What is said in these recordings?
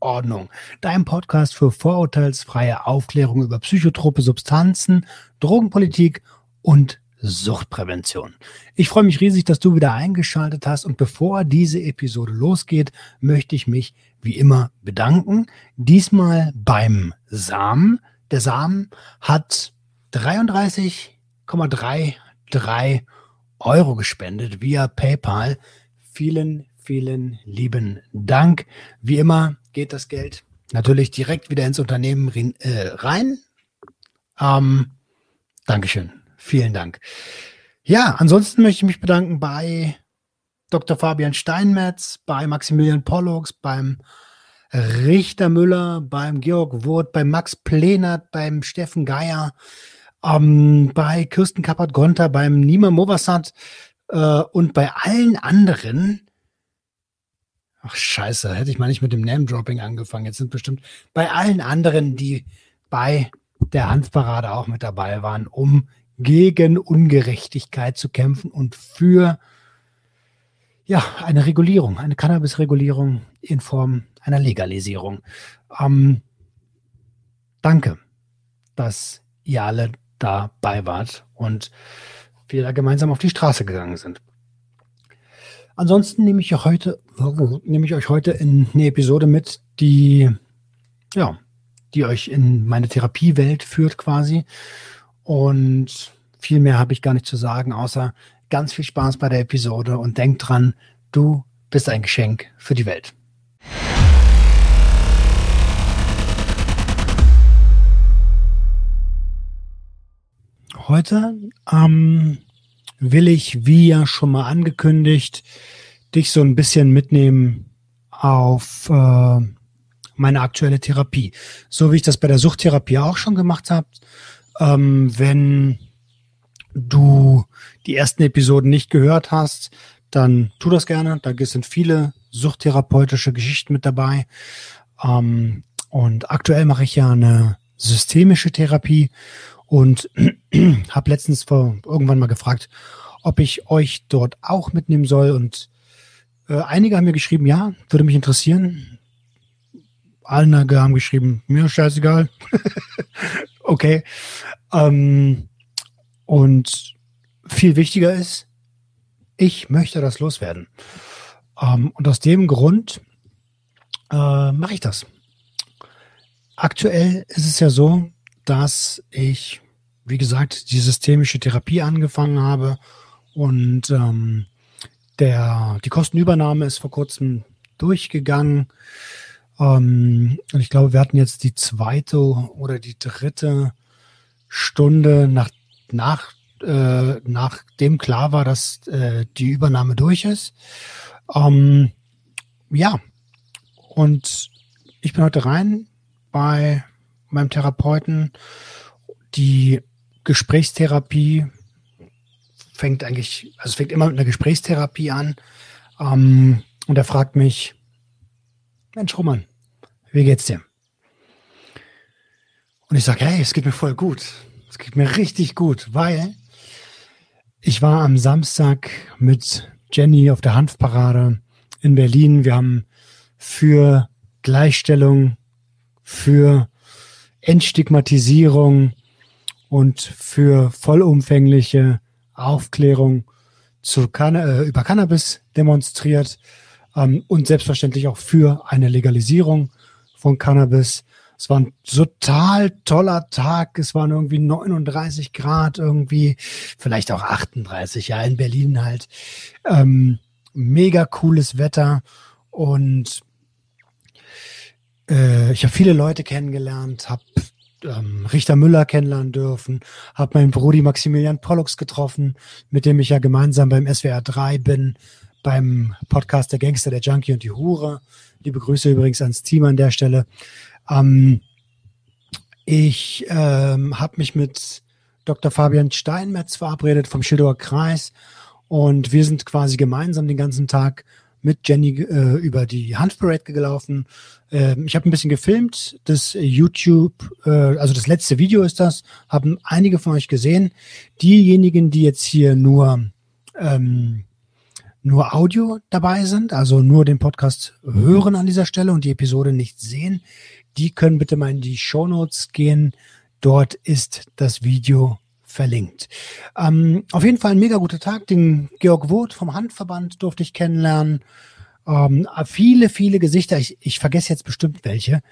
Ordnung. Dein Podcast für vorurteilsfreie Aufklärung über psychotrope Substanzen, Drogenpolitik und Suchtprävention. Ich freue mich riesig, dass du wieder eingeschaltet hast und bevor diese Episode losgeht, möchte ich mich wie immer bedanken. Diesmal beim Samen. Der Samen hat 33,33 Euro gespendet via PayPal. Vielen, vielen lieben Dank. Wie immer geht das Geld natürlich direkt wieder ins Unternehmen äh, rein. Ähm, Dankeschön. Vielen Dank. Ja, ansonsten möchte ich mich bedanken bei Dr. Fabian Steinmetz, bei Maximilian Pollux, beim Richter Müller, beim Georg Wurth, bei Max Plenert, beim Steffen Geier, ähm, bei Kirsten Kappert-Gonter, beim Nima Movassat äh, und bei allen anderen, Ach scheiße, hätte ich mal nicht mit dem Name-Dropping angefangen. Jetzt sind bestimmt bei allen anderen, die bei der Hanfparade auch mit dabei waren, um gegen Ungerechtigkeit zu kämpfen und für ja, eine Regulierung, eine Cannabis-Regulierung in Form einer Legalisierung. Ähm, danke, dass ihr alle dabei wart und wir da gemeinsam auf die Straße gegangen sind. Ansonsten nehme ich, heute, nehme ich euch heute in eine Episode mit, die, ja, die euch in meine Therapiewelt führt quasi. Und viel mehr habe ich gar nicht zu sagen, außer ganz viel Spaß bei der Episode und denk dran, du bist ein Geschenk für die Welt. Heute ähm, will ich, wie ja schon mal angekündigt, dich so ein bisschen mitnehmen auf äh, meine aktuelle Therapie. So wie ich das bei der Suchttherapie auch schon gemacht habe. Ähm, wenn du die ersten Episoden nicht gehört hast, dann tu das gerne. Da sind viele suchttherapeutische Geschichten mit dabei. Ähm, und aktuell mache ich ja eine systemische Therapie und habe letztens vor irgendwann mal gefragt, ob ich euch dort auch mitnehmen soll. Und äh, einige haben mir geschrieben, ja, würde mich interessieren. Einige haben geschrieben, mir scheißegal. okay. Ähm, und viel wichtiger ist, ich möchte das loswerden. Ähm, und aus dem Grund äh, mache ich das. Aktuell ist es ja so, dass ich, wie gesagt, die systemische Therapie angefangen habe und ähm, der, die Kostenübernahme ist vor kurzem durchgegangen. Ähm, und ich glaube, wir hatten jetzt die zweite oder die dritte Stunde, nach, nach, äh, nachdem klar war, dass äh, die Übernahme durch ist. Ähm, ja, und ich bin heute rein bei meinem Therapeuten. Die Gesprächstherapie fängt eigentlich, also fängt immer mit einer Gesprächstherapie an. Ähm, und er fragt mich, Mensch, Roman, wie geht's dir? Und ich sage, hey, es geht mir voll gut. Es geht mir richtig gut, weil ich war am Samstag mit Jenny auf der Hanfparade in Berlin. Wir haben für Gleichstellung, für Entstigmatisierung und für vollumfängliche Aufklärung zu Canna äh, über Cannabis demonstriert ähm, und selbstverständlich auch für eine Legalisierung von Cannabis. Es war ein total toller Tag. Es waren irgendwie 39 Grad, irgendwie vielleicht auch 38, ja, in Berlin halt. Ähm, mega cooles Wetter und äh, ich habe viele Leute kennengelernt, habe ähm, Richter Müller kennenlernen dürfen, habe meinen Brudi Maximilian Pollux getroffen, mit dem ich ja gemeinsam beim SWR 3 bin, beim Podcast Der Gangster, der Junkie und die Hure. Liebe Grüße übrigens ans Team an der Stelle. Ähm, ich ähm, habe mich mit Dr. Fabian Steinmetz verabredet vom Schildower Kreis und wir sind quasi gemeinsam den ganzen Tag mit Jenny äh, über die Hanfparade gelaufen. Ähm, ich habe ein bisschen gefilmt, das YouTube, äh, also das letzte Video ist das, haben einige von euch gesehen. Diejenigen, die jetzt hier nur ähm, nur Audio dabei sind, also nur den Podcast hören an dieser Stelle und die Episode nicht sehen, die können bitte mal in die Show Notes gehen. Dort ist das Video verlinkt. Ähm, auf jeden Fall ein mega guter Tag. Den Georg Woth vom Handverband durfte ich kennenlernen. Ähm, viele, viele Gesichter. Ich, ich vergesse jetzt bestimmt welche.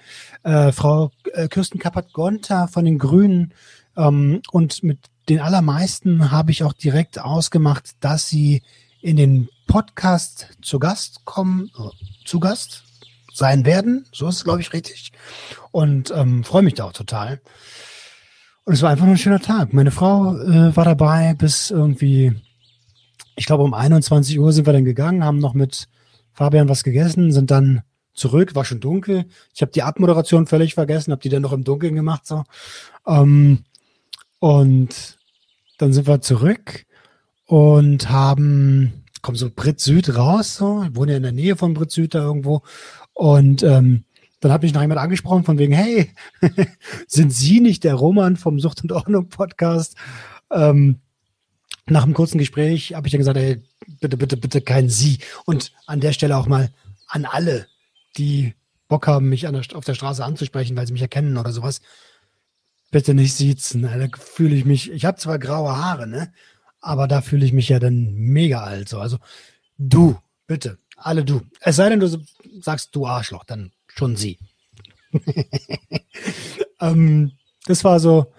Äh, Frau äh, Kirsten Kappert-Gonter von den Grünen. Ähm, und mit den allermeisten habe ich auch direkt ausgemacht, dass sie in den Podcast zu Gast kommen, äh, zu Gast sein werden. So ist es, glaube ich, richtig. Und ähm, freue mich da auch total. Und es war einfach nur ein schöner Tag. Meine Frau äh, war dabei bis irgendwie, ich glaube um 21 Uhr sind wir dann gegangen, haben noch mit Fabian was gegessen, sind dann zurück, war schon dunkel. Ich habe die Abmoderation völlig vergessen, habe die dann noch im Dunkeln gemacht. so. Ähm, und dann sind wir zurück und haben, kommen so Brit Süd raus, so, ich wohne ja in der Nähe von Brit Süd da irgendwo. Und ähm, dann hat mich noch jemand angesprochen von wegen, hey, sind Sie nicht der Roman vom Sucht und Ordnung Podcast? Ähm, nach einem kurzen Gespräch habe ich dann gesagt, ey, bitte, bitte, bitte kein Sie. Und an der Stelle auch mal an alle, die Bock haben, mich der, auf der Straße anzusprechen, weil sie mich erkennen oder sowas. Bitte nicht siezen. Da fühle ich mich, ich habe zwar graue Haare, ne? Aber da fühle ich mich ja dann mega alt. So. Also du, bitte, alle du. Es sei denn, du sagst du Arschloch, dann schon sie. ähm, das war so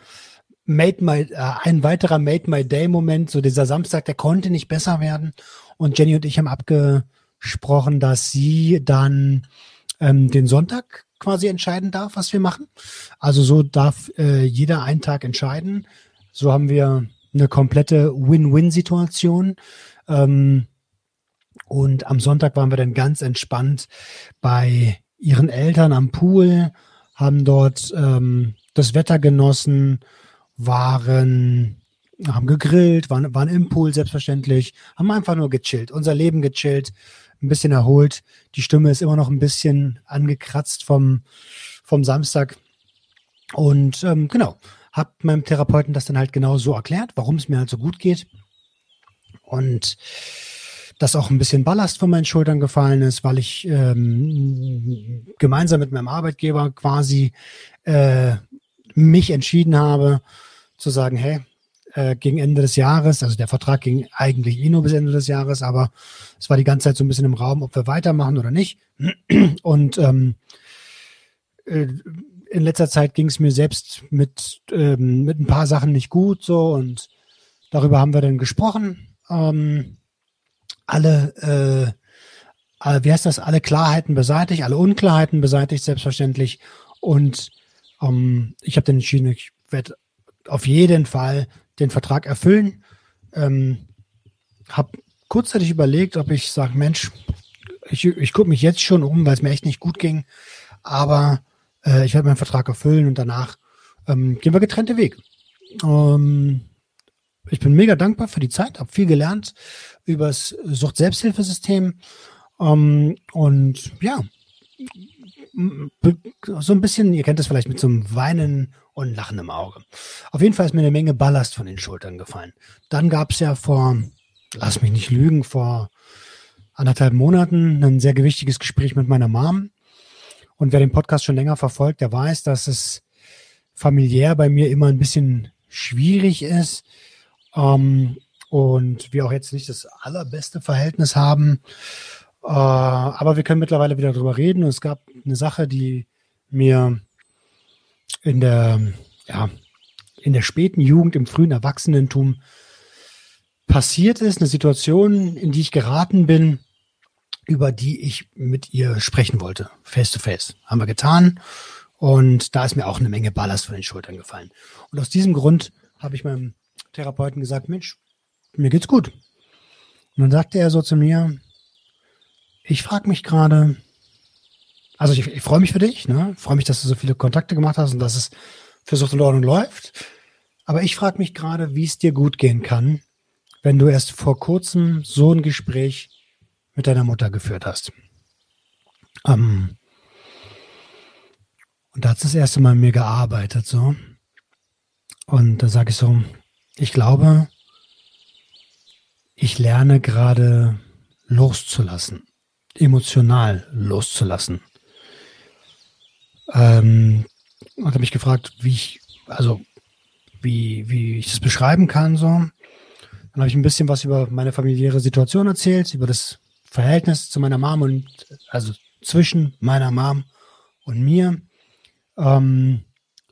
Made My, äh, ein weiterer Made My Day Moment. So dieser Samstag, der konnte nicht besser werden. Und Jenny und ich haben abgesprochen, dass sie dann ähm, den Sonntag quasi entscheiden darf, was wir machen. Also so darf äh, jeder einen Tag entscheiden. So haben wir eine komplette Win-Win-Situation. Ähm, und am Sonntag waren wir dann ganz entspannt bei ihren Eltern am Pool, haben dort ähm, das Wetter genossen, waren, haben gegrillt, waren, waren im Pool selbstverständlich, haben einfach nur gechillt, unser Leben gechillt, ein bisschen erholt. Die Stimme ist immer noch ein bisschen angekratzt vom, vom Samstag. Und ähm, genau, hab meinem Therapeuten das dann halt genau so erklärt, warum es mir halt so gut geht. Und dass auch ein bisschen Ballast von meinen Schultern gefallen ist, weil ich ähm, gemeinsam mit meinem Arbeitgeber quasi äh, mich entschieden habe zu sagen, hey, äh, gegen Ende des Jahres, also der Vertrag ging eigentlich eh nur bis Ende des Jahres, aber es war die ganze Zeit so ein bisschen im Raum, ob wir weitermachen oder nicht. Und ähm, äh, in letzter Zeit ging es mir selbst mit, ähm, mit ein paar Sachen nicht gut so und darüber haben wir dann gesprochen. Ähm, alle, äh, wie heißt das, alle Klarheiten beseitigt, alle Unklarheiten beseitigt, selbstverständlich. Und ähm, ich habe dann entschieden, ich werde auf jeden Fall den Vertrag erfüllen. Ähm, habe kurzzeitig überlegt, ob ich sage, Mensch, ich, ich gucke mich jetzt schon um, weil es mir echt nicht gut ging. Aber äh, ich werde meinen Vertrag erfüllen und danach ähm, gehen wir getrennte Weg. Ähm, ich bin mega dankbar für die Zeit, habe viel gelernt übers Sucht-Selbsthilfesystem. Ähm, und ja, so ein bisschen, ihr kennt das vielleicht mit so einem Weinen und Lachen im Auge. Auf jeden Fall ist mir eine Menge Ballast von den Schultern gefallen. Dann gab es ja vor, lass mich nicht lügen, vor anderthalb Monaten ein sehr gewichtiges Gespräch mit meiner Mom. Und wer den Podcast schon länger verfolgt, der weiß, dass es familiär bei mir immer ein bisschen schwierig ist. Ähm, und wir auch jetzt nicht das allerbeste Verhältnis haben. Äh, aber wir können mittlerweile wieder darüber reden. Und es gab eine Sache, die mir in der, ja, in der späten Jugend, im frühen Erwachsenentum passiert ist, eine Situation, in die ich geraten bin, über die ich mit ihr sprechen wollte, face to face. Haben wir getan. Und da ist mir auch eine Menge Ballast von den Schultern gefallen. Und aus diesem Grund habe ich meinem Therapeuten gesagt, Mensch, mir geht's gut. Und dann sagte er so zu mir, ich frage mich gerade, Also ich, ich freue mich für dich, ne? freue mich, dass du so viele Kontakte gemacht hast und dass es für Sucht und Ordnung läuft. Aber ich frage mich gerade, wie es dir gut gehen kann, wenn du erst vor kurzem so ein Gespräch mit deiner Mutter geführt hast. Ähm, und da hat das erste Mal mit mir gearbeitet, so. Und da sage ich so, ich glaube, ich lerne gerade loszulassen, emotional loszulassen. Ähm, und habe mich gefragt, wie ich, also wie, wie ich das beschreiben kann. So. Dann habe ich ein bisschen was über meine familiäre Situation erzählt, über das Verhältnis zu meiner Mom und also zwischen meiner Mom und mir. Ähm,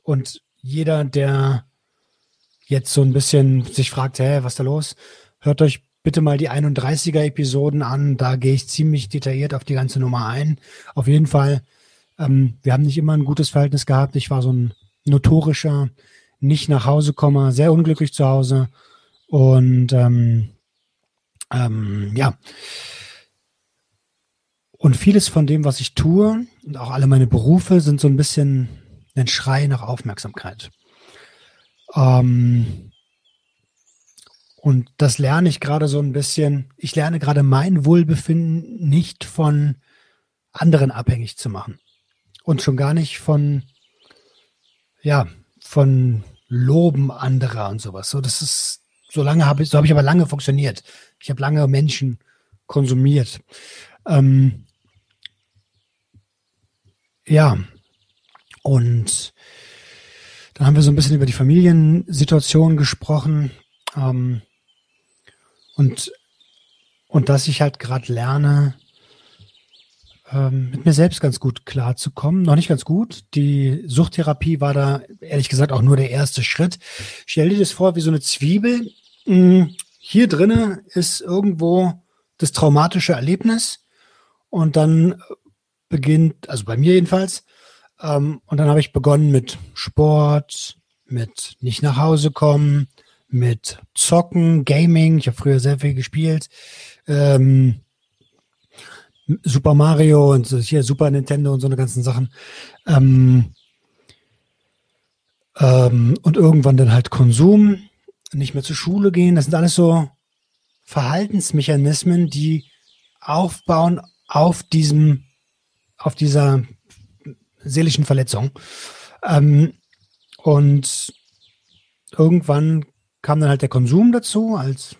und jeder, der jetzt so ein bisschen sich fragt, hä, was ist da los? Hört euch bitte mal die 31er Episoden an. Da gehe ich ziemlich detailliert auf die ganze Nummer ein. Auf jeden Fall, ähm, wir haben nicht immer ein gutes Verhältnis gehabt. Ich war so ein notorischer, nicht nach Hause komme, sehr unglücklich zu Hause. Und ähm, ähm, ja. Und vieles von dem, was ich tue und auch alle meine Berufe sind so ein bisschen ein Schrei nach Aufmerksamkeit. Ähm, und das lerne ich gerade so ein bisschen. Ich lerne gerade mein Wohlbefinden nicht von anderen abhängig zu machen. Und schon gar nicht von, ja, von Loben anderer und sowas. So, das ist, so lange habe ich, so habe ich aber lange funktioniert. Ich habe lange Menschen konsumiert. Ähm, ja, und dann haben wir so ein bisschen über die Familiensituation gesprochen. Ähm, und, und dass ich halt gerade lerne, ähm, mit mir selbst ganz gut klarzukommen. Noch nicht ganz gut. Die Suchttherapie war da ehrlich gesagt auch nur der erste Schritt. Stell dir das vor wie so eine Zwiebel. Hm, hier drinnen ist irgendwo das traumatische Erlebnis und dann beginnt, also bei mir jedenfalls, ähm, und dann habe ich begonnen mit Sport, mit nicht nach Hause kommen, mit Zocken, Gaming. Ich habe früher sehr viel gespielt. Ähm, Super Mario und hier Super Nintendo und so eine ganzen Sachen. Ähm, ähm, und irgendwann dann halt Konsum, nicht mehr zur Schule gehen. Das sind alles so Verhaltensmechanismen, die aufbauen auf diesem, auf dieser seelischen Verletzung. Ähm, und irgendwann kam dann halt der Konsum dazu, als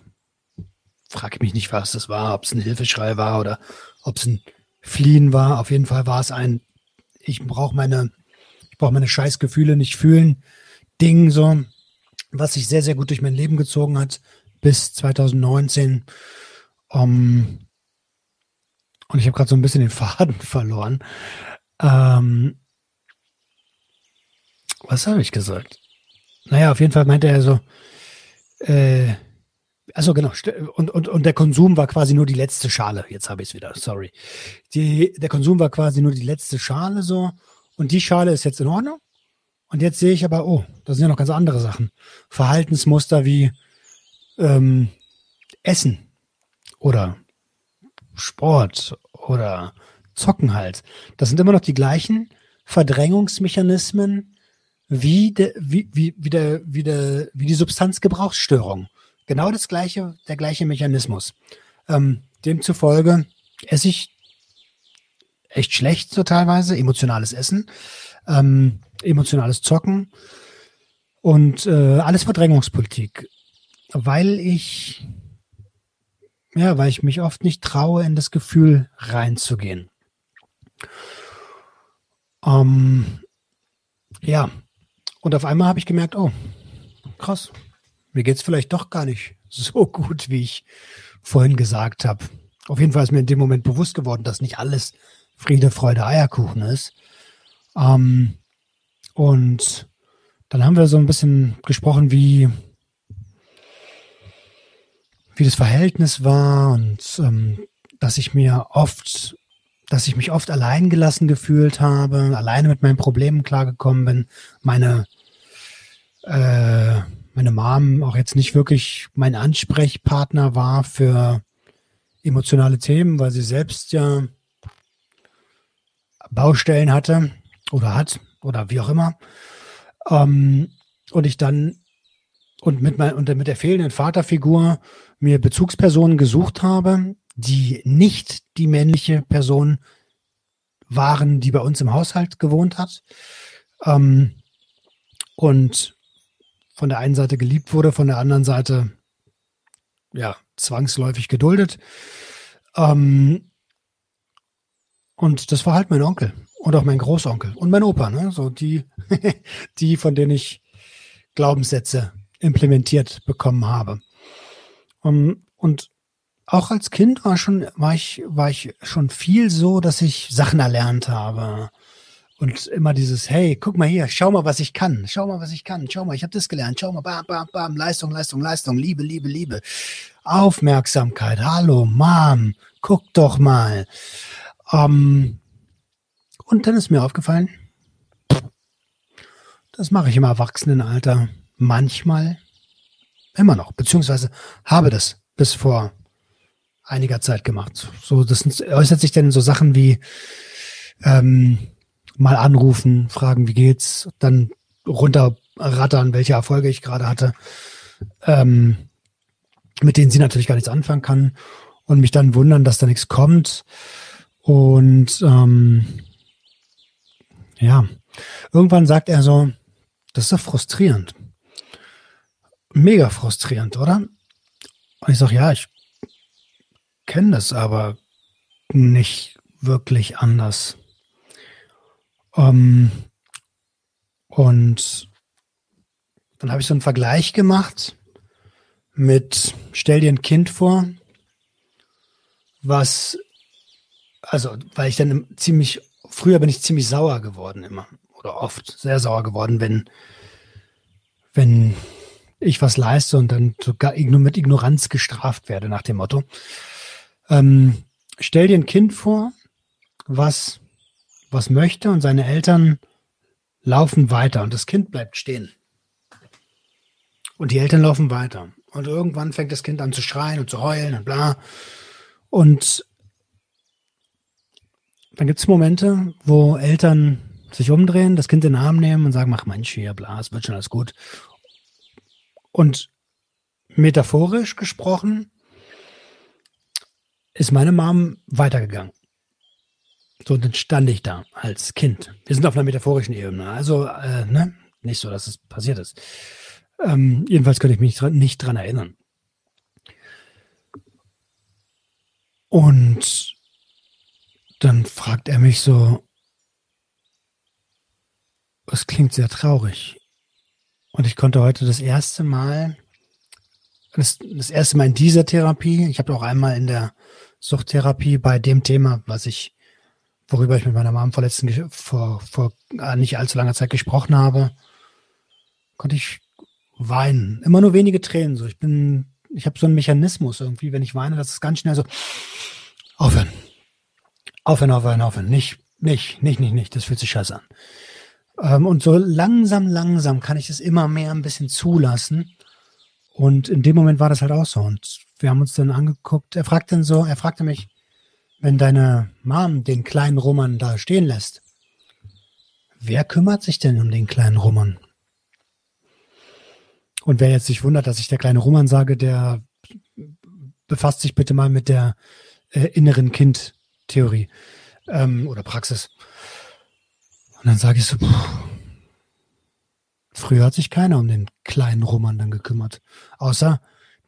frage mich nicht, was das war, ob es ein Hilfeschrei war oder ob es ein Fliehen war. Auf jeden Fall war es ein, ich brauche meine, ich brauche meine Scheißgefühle nicht fühlen, Ding so, was sich sehr, sehr gut durch mein Leben gezogen hat bis 2019. Um, und ich habe gerade so ein bisschen den Faden verloren. Ähm, was habe ich gesagt? Naja, auf jeden Fall meinte er so, äh, also genau, und, und, und der Konsum war quasi nur die letzte Schale. Jetzt habe ich es wieder, sorry. Die, der Konsum war quasi nur die letzte Schale so. Und die Schale ist jetzt in Ordnung. Und jetzt sehe ich aber, oh, da sind ja noch ganz andere Sachen. Verhaltensmuster wie ähm, Essen oder Sport oder Zocken halt. Das sind immer noch die gleichen Verdrängungsmechanismen, wie, de, wie, wie, wie, der, wie, der, wie die Substanzgebrauchsstörung. Genau das gleiche, der gleiche Mechanismus. Ähm, demzufolge esse ich echt schlecht so teilweise, emotionales Essen, ähm, emotionales Zocken und äh, alles Verdrängungspolitik, weil ich ja, weil ich mich oft nicht traue, in das Gefühl reinzugehen. Ähm, ja, und auf einmal habe ich gemerkt, oh, krass, mir geht es vielleicht doch gar nicht so gut, wie ich vorhin gesagt habe. Auf jeden Fall ist mir in dem Moment bewusst geworden, dass nicht alles Friede, Freude, Eierkuchen ist. Ähm, und dann haben wir so ein bisschen gesprochen, wie, wie das Verhältnis war und ähm, dass ich mir oft dass ich mich oft allein gelassen gefühlt habe, alleine mit meinen Problemen klargekommen bin, meine äh, meine Mom auch jetzt nicht wirklich mein Ansprechpartner war für emotionale Themen, weil sie selbst ja Baustellen hatte oder hat oder wie auch immer. Ähm, und ich dann und mit, mein, und mit der fehlenden Vaterfigur mir Bezugspersonen gesucht habe, die nicht die männliche Person waren, die bei uns im Haushalt gewohnt hat. Ähm, und von der einen Seite geliebt wurde, von der anderen Seite ja zwangsläufig geduldet. Ähm, und das war halt mein Onkel und auch mein Großonkel und mein Opa, ne? So die, die, von denen ich Glaubenssätze implementiert bekommen habe. Um, und auch als Kind war schon, war ich, war ich schon viel so, dass ich Sachen erlernt habe. Und immer dieses, hey, guck mal hier, schau mal, was ich kann, schau mal, was ich kann, schau mal, ich habe das gelernt, schau mal, bam, bam, bam, Leistung, Leistung, Leistung, Liebe, Liebe, Liebe, Aufmerksamkeit, hallo, Mom, guck doch mal. Ähm, und dann ist mir aufgefallen, das mache ich im Erwachsenenalter manchmal. Immer noch, beziehungsweise habe das bis vor einiger Zeit gemacht. So, das äußert sich dann in so Sachen wie ähm, mal anrufen, fragen, wie geht's, dann runterrattern, welche Erfolge ich gerade hatte, ähm, mit denen sie natürlich gar nichts anfangen kann und mich dann wundern, dass da nichts kommt. Und ähm, ja, irgendwann sagt er so, das ist doch frustrierend. Mega frustrierend, oder? Und ich sage, ja, ich kenne das aber nicht wirklich anders. Ähm, und dann habe ich so einen Vergleich gemacht mit, stell dir ein Kind vor, was, also, weil ich dann ziemlich, früher bin ich ziemlich sauer geworden immer oder oft sehr sauer geworden, wenn, wenn ich was leiste und dann sogar mit Ignoranz gestraft werde nach dem Motto. Ähm, stell dir ein Kind vor, was was möchte und seine Eltern laufen weiter und das Kind bleibt stehen. Und die Eltern laufen weiter. Und irgendwann fängt das Kind an zu schreien und zu heulen und bla. Und dann gibt es Momente, wo Eltern sich umdrehen, das Kind in den Arm nehmen und sagen, mach Mensch hier, bla, es wird schon alles gut. Und metaphorisch gesprochen ist meine Mom weitergegangen. So, dann stand ich da als Kind. Wir sind auf einer metaphorischen Ebene. Also, äh, ne? Nicht so, dass es passiert ist. Ähm, jedenfalls könnte ich mich nicht dran erinnern. Und dann fragt er mich so, es klingt sehr traurig. Und ich konnte heute das erste Mal, das, das erste Mal in dieser Therapie, ich habe auch einmal in der Suchttherapie bei dem Thema, was ich worüber ich mit meiner Mom vor, letzten, vor, vor äh, nicht allzu langer Zeit gesprochen habe, konnte ich weinen. Immer nur wenige Tränen. So, ich bin, ich habe so einen Mechanismus irgendwie, wenn ich weine, dass es ganz schnell so aufhören. Aufhören, aufhören, aufhören. Nicht, nicht, nicht, nicht, nicht. Das fühlt sich scheiße an. Ähm, und so langsam, langsam kann ich das immer mehr ein bisschen zulassen. Und in dem Moment war das halt auch so. Und wir haben uns dann angeguckt. Er fragte dann so, er fragte mich, wenn deine Mom den kleinen Roman da stehen lässt, wer kümmert sich denn um den kleinen Roman? Und wer jetzt sich wundert, dass ich der kleine Roman sage, der befasst sich bitte mal mit der äh, inneren Kind-Theorie ähm, oder Praxis. Und dann sage ich so, pff, früher hat sich keiner um den kleinen Roman dann gekümmert. Außer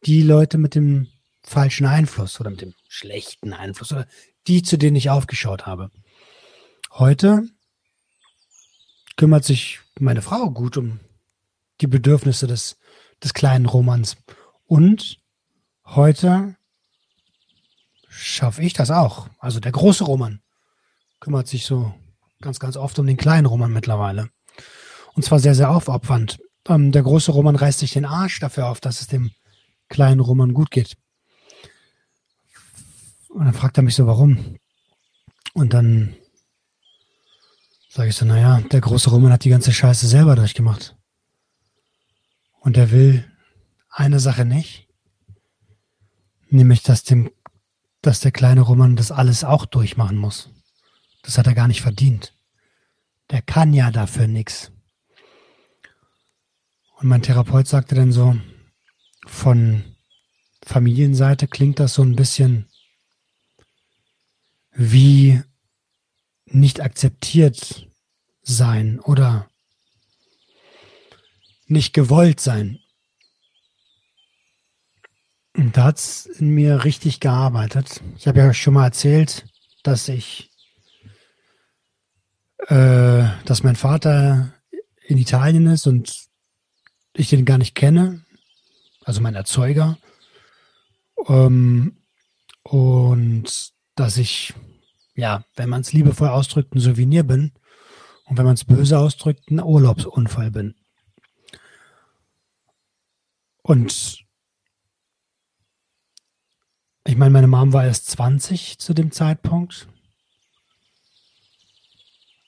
die Leute mit dem falschen Einfluss oder mit dem schlechten Einfluss oder die, zu denen ich aufgeschaut habe. Heute kümmert sich meine Frau gut um die Bedürfnisse des, des kleinen Romans. Und heute schaffe ich das auch. Also der große Roman kümmert sich so ganz, ganz oft um den kleinen Roman mittlerweile. Und zwar sehr, sehr aufopfernd. Ähm, der große Roman reißt sich den Arsch dafür auf, dass es dem kleinen Roman gut geht. Und dann fragt er mich so, warum? Und dann sage ich so, naja, der große Roman hat die ganze Scheiße selber durchgemacht. Und er will eine Sache nicht, nämlich, dass dem, dass der kleine Roman das alles auch durchmachen muss. Das hat er gar nicht verdient. Der kann ja dafür nichts. Und mein Therapeut sagte dann so, von Familienseite klingt das so ein bisschen wie nicht akzeptiert sein oder nicht gewollt sein. Und da hat es in mir richtig gearbeitet. Ich habe ja schon mal erzählt, dass ich, äh, dass mein Vater in Italien ist und ich den gar nicht kenne, also mein Erzeuger. Ähm, und dass ich, ja, wenn man es liebevoll ausdrückt, ein Souvenir bin und wenn man es böse ausdrückt, ein Urlaubsunfall bin. Und ich meine, meine Mom war erst 20 zu dem Zeitpunkt.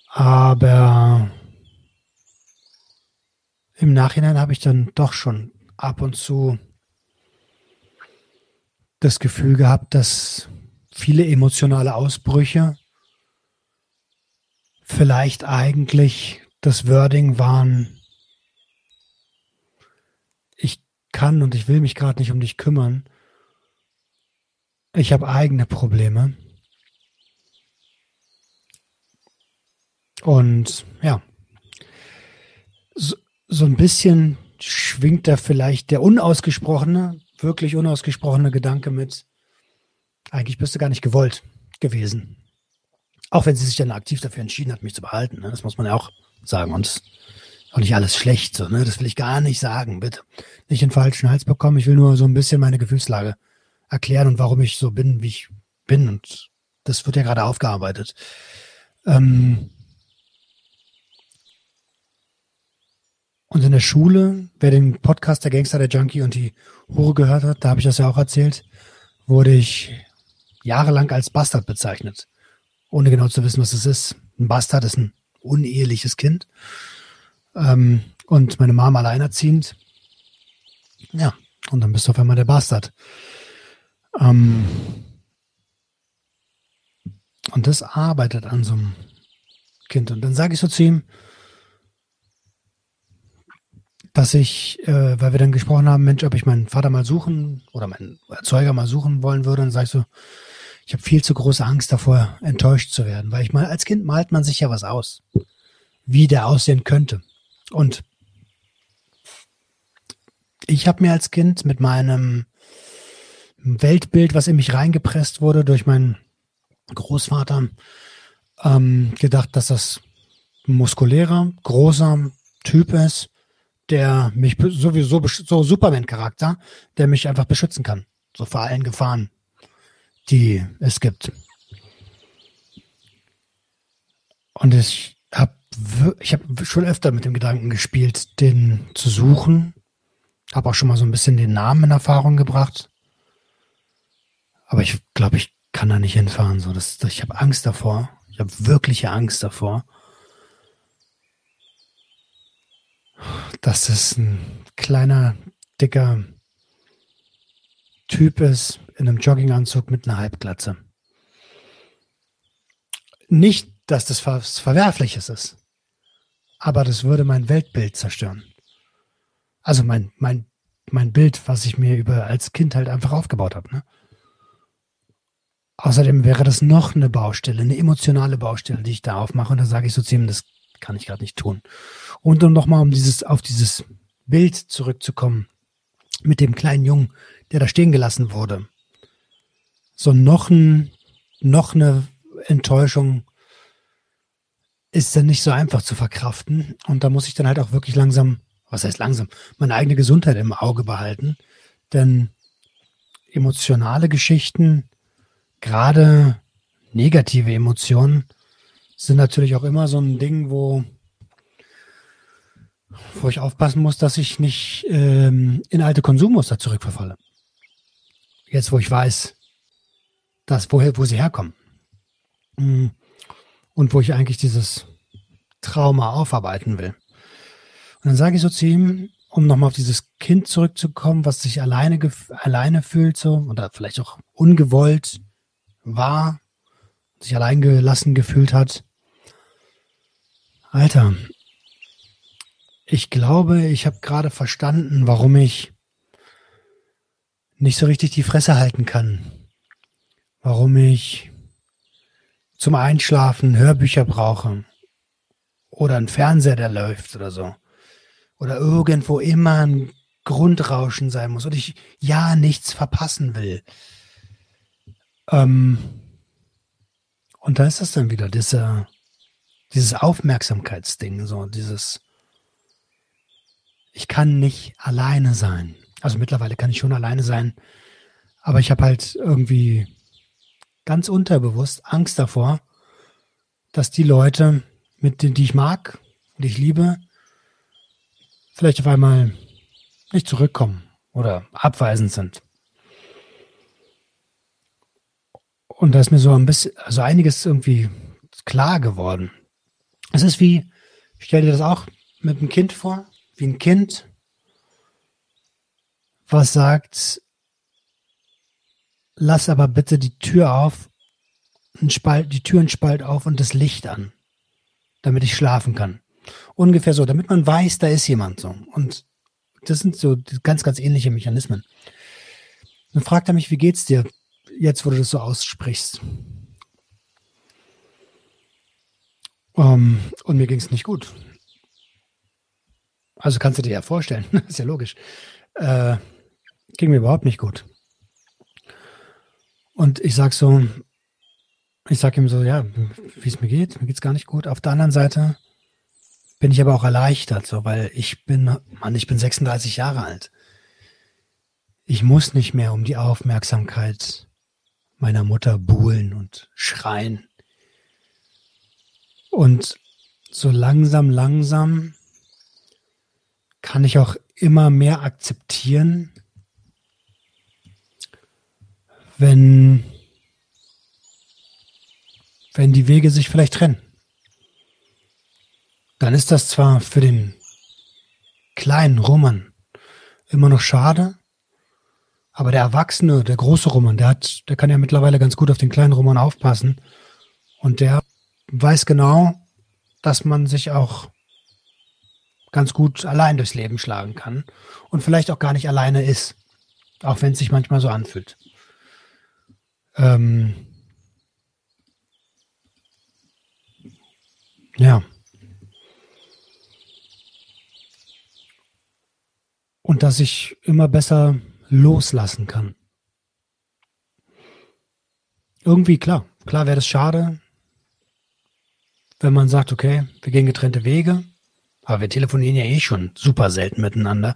Aber im Nachhinein habe ich dann doch schon ab und zu das Gefühl gehabt, dass viele emotionale Ausbrüche vielleicht eigentlich das Wording waren, ich kann und ich will mich gerade nicht um dich kümmern. Ich habe eigene Probleme. Und ja, so, so ein bisschen schwingt da vielleicht der unausgesprochene, wirklich unausgesprochene Gedanke mit, eigentlich bist du gar nicht gewollt gewesen. Auch wenn sie sich dann aktiv dafür entschieden hat, mich zu behalten. Ne? Das muss man ja auch sagen. Und auch nicht alles schlecht. So, ne? Das will ich gar nicht sagen, bitte. Nicht den falschen Hals bekommen. Ich will nur so ein bisschen meine Gefühlslage erklären und warum ich so bin, wie ich bin. Und das wird ja gerade aufgearbeitet. Ähm und in der Schule, wer den Podcast Der Gangster, der Junkie und die Hure gehört hat, da habe ich das ja auch erzählt, wurde ich jahrelang als Bastard bezeichnet. Ohne genau zu wissen, was es ist. Ein Bastard ist ein uneheliches Kind. Ähm, und meine Mama alleinerziehend. Ja, und dann bist du auf einmal der Bastard. Ähm, und das arbeitet an so einem Kind. Und dann sage ich so zu ihm, dass ich, äh, weil wir dann gesprochen haben, Mensch, ob ich meinen Vater mal suchen oder meinen Erzeuger mal suchen wollen würde, dann sage ich so, ich habe viel zu große Angst davor, enttäuscht zu werden, weil ich mal als Kind malt man sich ja was aus, wie der aussehen könnte. Und ich habe mir als Kind mit meinem Weltbild, was in mich reingepresst wurde durch meinen Großvater, ähm, gedacht, dass das muskulärer, großer Typ ist, der mich sowieso so Superman-Charakter, der mich einfach beschützen kann. So vor allen Gefahren, die es gibt. Und ich habe ich hab schon öfter mit dem Gedanken gespielt, den zu suchen. Habe auch schon mal so ein bisschen den Namen in Erfahrung gebracht. Aber ich glaube, ich kann da nicht hinfahren. So, das, ich habe Angst davor. Ich habe wirkliche Angst davor. Dass es ein kleiner, dicker Typ ist in einem Jogginganzug mit einer Halbglatze. Nicht, dass das was Verwerfliches ist, aber das würde mein Weltbild zerstören. Also mein, mein, mein Bild, was ich mir über als Kind halt einfach aufgebaut habe. Ne? Außerdem wäre das noch eine Baustelle, eine emotionale Baustelle, die ich da aufmache. Und da sage ich so ihm, das kann ich gerade nicht tun. Und um nochmal um dieses, auf dieses Bild zurückzukommen, mit dem kleinen Jungen, der da stehen gelassen wurde. So noch ein, noch eine Enttäuschung ist dann nicht so einfach zu verkraften. Und da muss ich dann halt auch wirklich langsam, was heißt langsam, meine eigene Gesundheit im Auge behalten. Denn emotionale Geschichten gerade negative Emotionen sind natürlich auch immer so ein Ding, wo, wo ich aufpassen muss, dass ich nicht ähm, in alte Konsummuster zurückverfalle. Jetzt, wo ich weiß, dass, woher, wo sie herkommen. Mm. Und wo ich eigentlich dieses Trauma aufarbeiten will. Und dann sage ich so zu ihm, um nochmal auf dieses Kind zurückzukommen, was sich alleine, alleine fühlt, so, oder vielleicht auch ungewollt war, sich alleingelassen gefühlt hat. Alter, ich glaube, ich habe gerade verstanden, warum ich nicht so richtig die Fresse halten kann. Warum ich zum Einschlafen Hörbücher brauche. Oder ein Fernseher, der läuft oder so. Oder irgendwo immer ein Grundrauschen sein muss. Und ich ja nichts verpassen will. Ähm, und da ist das dann wieder, diese, dieses Aufmerksamkeitsding, so dieses, ich kann nicht alleine sein. Also mittlerweile kann ich schon alleine sein, aber ich habe halt irgendwie ganz unterbewusst Angst davor, dass die Leute, mit denen die ich mag und ich liebe, vielleicht auf einmal nicht zurückkommen oder abweisend sind. Und da ist mir so ein bisschen, also einiges irgendwie klar geworden. Es ist wie, ich stell dir das auch mit einem Kind vor, wie ein Kind, was sagt, lass aber bitte die Tür auf, einen Spalt, die Tür einen Spalt auf und das Licht an, damit ich schlafen kann. Ungefähr so, damit man weiß, da ist jemand so. Und das sind so ganz, ganz ähnliche Mechanismen. Dann fragt er mich, wie geht's dir? jetzt, wo du das so aussprichst. Um, ähm, und mir ging es nicht gut. Also kannst du dir ja vorstellen, ist ja logisch. Äh, ging mir überhaupt nicht gut. Und ich sag so, ich sag ihm so, ja, wie es mir geht, mir geht es gar nicht gut. Auf der anderen Seite bin ich aber auch erleichtert, so, weil ich bin, Mann, ich bin 36 Jahre alt. Ich muss nicht mehr um die Aufmerksamkeit meiner Mutter buhlen und schreien. Und so langsam, langsam kann ich auch immer mehr akzeptieren, wenn, wenn die Wege sich vielleicht trennen. Dann ist das zwar für den kleinen Roman immer noch schade, aber der Erwachsene, der große Roman, der hat, der kann ja mittlerweile ganz gut auf den kleinen Roman aufpassen. Und der weiß genau, dass man sich auch ganz gut allein durchs Leben schlagen kann und vielleicht auch gar nicht alleine ist, auch wenn es sich manchmal so anfühlt. Ähm ja. Und dass ich immer besser loslassen kann. Irgendwie klar, klar wäre das schade, wenn man sagt, okay, wir gehen getrennte Wege, aber wir telefonieren ja eh schon super selten miteinander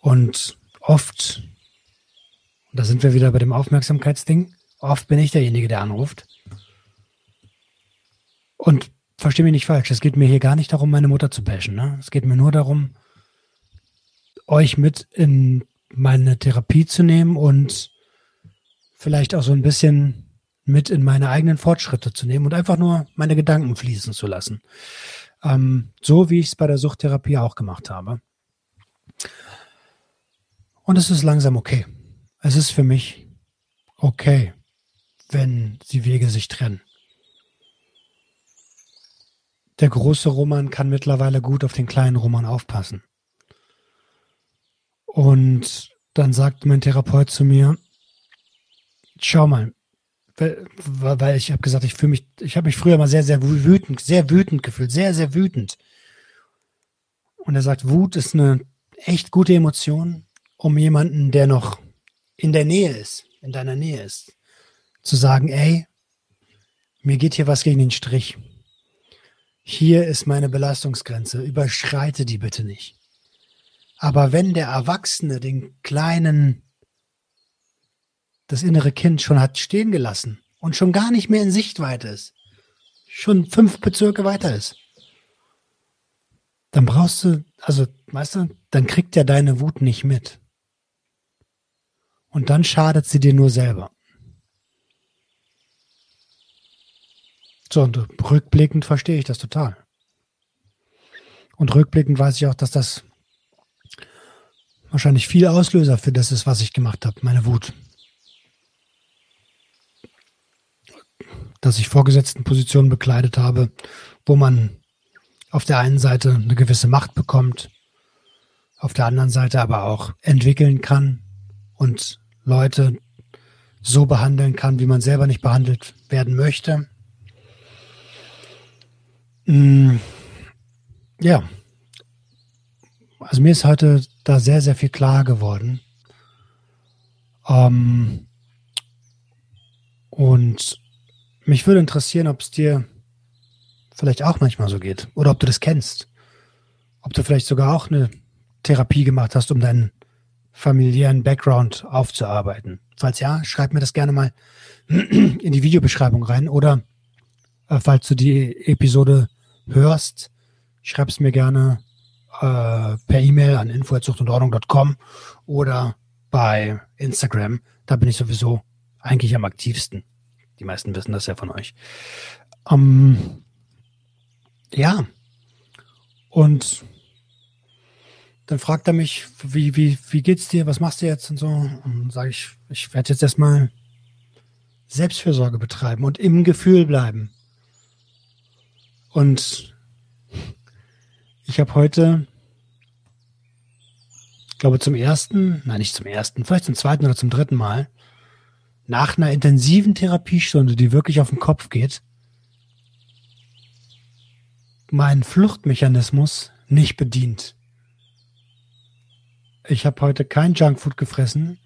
und oft, da sind wir wieder bei dem Aufmerksamkeitsding, oft bin ich derjenige, der anruft. Und verstehe mich nicht falsch, es geht mir hier gar nicht darum, meine Mutter zu bashen. Ne? Es geht mir nur darum, euch mit in meine Therapie zu nehmen und vielleicht auch so ein bisschen mit in meine eigenen Fortschritte zu nehmen und einfach nur meine Gedanken fließen zu lassen. Ähm, so wie ich es bei der Suchttherapie auch gemacht habe. Und es ist langsam okay. Es ist für mich okay, wenn die Wege sich trennen. Der große Roman kann mittlerweile gut auf den kleinen Roman aufpassen. Und dann sagt mein Therapeut zu mir, schau mal, weil, weil ich habe gesagt, ich fühle mich, ich habe mich früher mal sehr, sehr wütend, sehr wütend gefühlt, sehr, sehr wütend. Und er sagt, Wut ist eine echt gute Emotion, um jemanden, der noch in der Nähe ist, in deiner Nähe ist, zu sagen, ey, mir geht hier was gegen den Strich. Hier ist meine Belastungsgrenze, überschreite die bitte nicht. Aber wenn der Erwachsene den kleinen, das innere Kind schon hat stehen gelassen und schon gar nicht mehr in Sichtweite ist, schon fünf Bezirke weiter ist, dann brauchst du, also, weißt du, dann kriegt er deine Wut nicht mit. Und dann schadet sie dir nur selber. So, und rückblickend verstehe ich das total. Und rückblickend weiß ich auch, dass das wahrscheinlich viel Auslöser für das ist, was ich gemacht habe, meine Wut. Dass ich Vorgesetztenpositionen bekleidet habe, wo man auf der einen Seite eine gewisse Macht bekommt, auf der anderen Seite aber auch entwickeln kann und Leute so behandeln kann, wie man selber nicht behandelt werden möchte. Mm, ja, also mir ist heute da sehr, sehr viel klar geworden. Ähm, und mich würde interessieren, ob es dir vielleicht auch manchmal so geht oder ob du das kennst. Ob du vielleicht sogar auch eine Therapie gemacht hast, um deinen familiären Background aufzuarbeiten. Falls ja, schreib mir das gerne mal in die Videobeschreibung rein oder äh, falls du die Episode hörst, schreib es mir gerne äh, per E-Mail an info.zuchtundordnung.com oder bei Instagram. Da bin ich sowieso eigentlich am aktivsten. Die meisten wissen das ja von euch. Ähm, ja. Und dann fragt er mich, wie, wie, wie geht's dir, was machst du jetzt und so. Und sage ich, ich werde jetzt erstmal Selbstfürsorge betreiben und im Gefühl bleiben. Und ich habe heute, ich glaube zum ersten, nein, nicht zum ersten, vielleicht zum zweiten oder zum dritten Mal, nach einer intensiven Therapiestunde, die wirklich auf den Kopf geht, meinen Fluchtmechanismus nicht bedient. Ich habe heute kein Junkfood gefressen.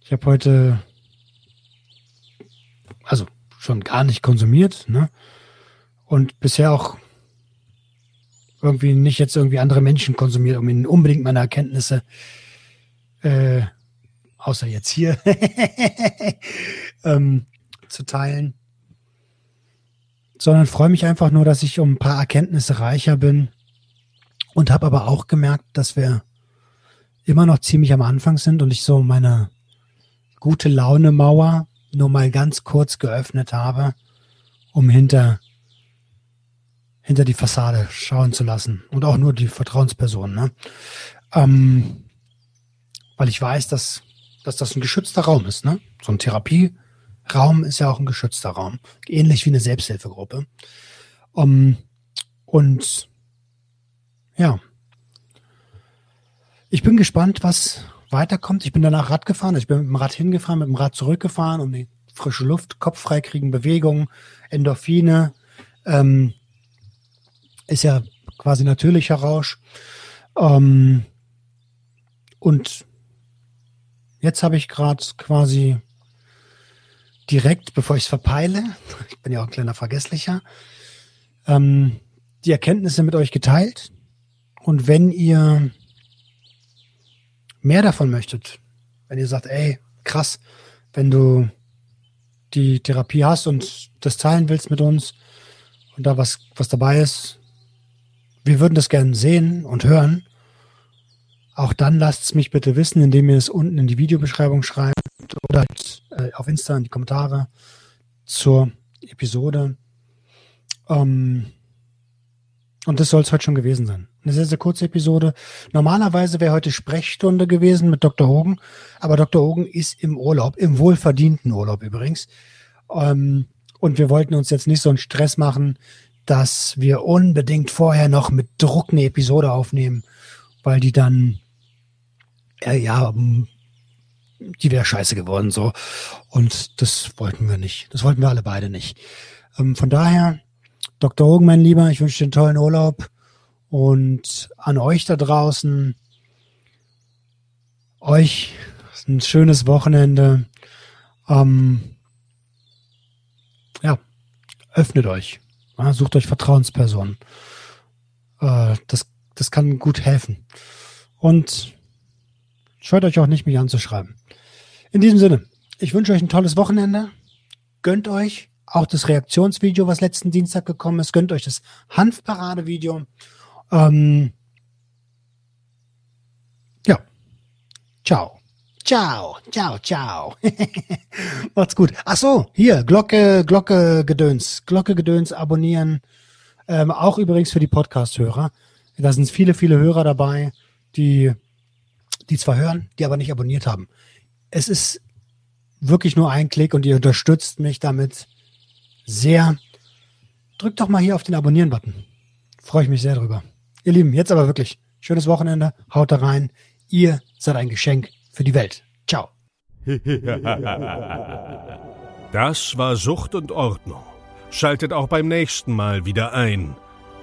Ich habe heute also schon gar nicht konsumiert, ne? Und bisher auch irgendwie nicht jetzt irgendwie andere Menschen konsumiert, um ihnen unbedingt meine Erkenntnisse, äh, außer jetzt hier, ähm, zu teilen. Sondern freue mich einfach nur, dass ich um ein paar Erkenntnisse reicher bin und habe aber auch gemerkt, dass wir immer noch ziemlich am Anfang sind und ich so meine gute Laune Mauer nur mal ganz kurz geöffnet habe, um hinter hinter die Fassade schauen zu lassen und auch nur die Vertrauenspersonen, ne? Ähm, weil ich weiß, dass dass das ein geschützter Raum ist, ne? So ein Therapieraum ist ja auch ein geschützter Raum, ähnlich wie eine Selbsthilfegruppe. Um, und ja, ich bin gespannt, was weiterkommt. Ich bin danach Rad gefahren. Ich bin mit dem Rad hingefahren, mit dem Rad zurückgefahren, um die frische Luft, Kopf freikriegen, Bewegung, Endorphine. Ähm, ist ja quasi natürlicher Rausch. Ähm, und jetzt habe ich gerade quasi direkt, bevor ich es verpeile, ich bin ja auch ein kleiner Vergesslicher, ähm, die Erkenntnisse mit euch geteilt. Und wenn ihr mehr davon möchtet, wenn ihr sagt, ey, krass, wenn du die Therapie hast und das teilen willst mit uns und da was, was dabei ist, wir würden das gerne sehen und hören. Auch dann lasst es mich bitte wissen, indem ihr es unten in die Videobeschreibung schreibt oder halt, äh, auf Insta in die Kommentare zur Episode. Ähm, und das soll es heute schon gewesen sein. Eine sehr, sehr kurze Episode. Normalerweise wäre heute Sprechstunde gewesen mit Dr. Hogan, aber Dr. Hogan ist im Urlaub, im wohlverdienten Urlaub übrigens. Ähm, und wir wollten uns jetzt nicht so einen Stress machen, dass wir unbedingt vorher noch mit Druck eine Episode aufnehmen, weil die dann, äh, ja, die wäre scheiße geworden so. Und das wollten wir nicht. Das wollten wir alle beide nicht. Ähm, von daher, Dr. Hogan, mein Lieber, ich wünsche dir einen tollen Urlaub. Und an euch da draußen, euch ein schönes Wochenende. Ähm, ja, öffnet euch. Ja, sucht euch Vertrauenspersonen. Äh, das, das kann gut helfen. Und scheut euch auch nicht, mich anzuschreiben. In diesem Sinne, ich wünsche euch ein tolles Wochenende. Gönnt euch auch das Reaktionsvideo, was letzten Dienstag gekommen ist. Gönnt euch das Hanfparade-Video. Ähm, ja. Ciao. Ciao, ciao, ciao. Macht's gut. Ach so, hier, Glocke, Glocke Gedöns. Glocke Gedöns abonnieren. Ähm, auch übrigens für die Podcast-Hörer. Da sind viele, viele Hörer dabei, die, die zwar hören, die aber nicht abonniert haben. Es ist wirklich nur ein Klick und ihr unterstützt mich damit sehr. Drückt doch mal hier auf den Abonnieren-Button. Freue ich mich sehr drüber. Ihr Lieben, jetzt aber wirklich. Schönes Wochenende. Haut da rein. Ihr seid ein Geschenk für die Welt. Ciao. Das war Sucht und Ordnung. Schaltet auch beim nächsten Mal wieder ein.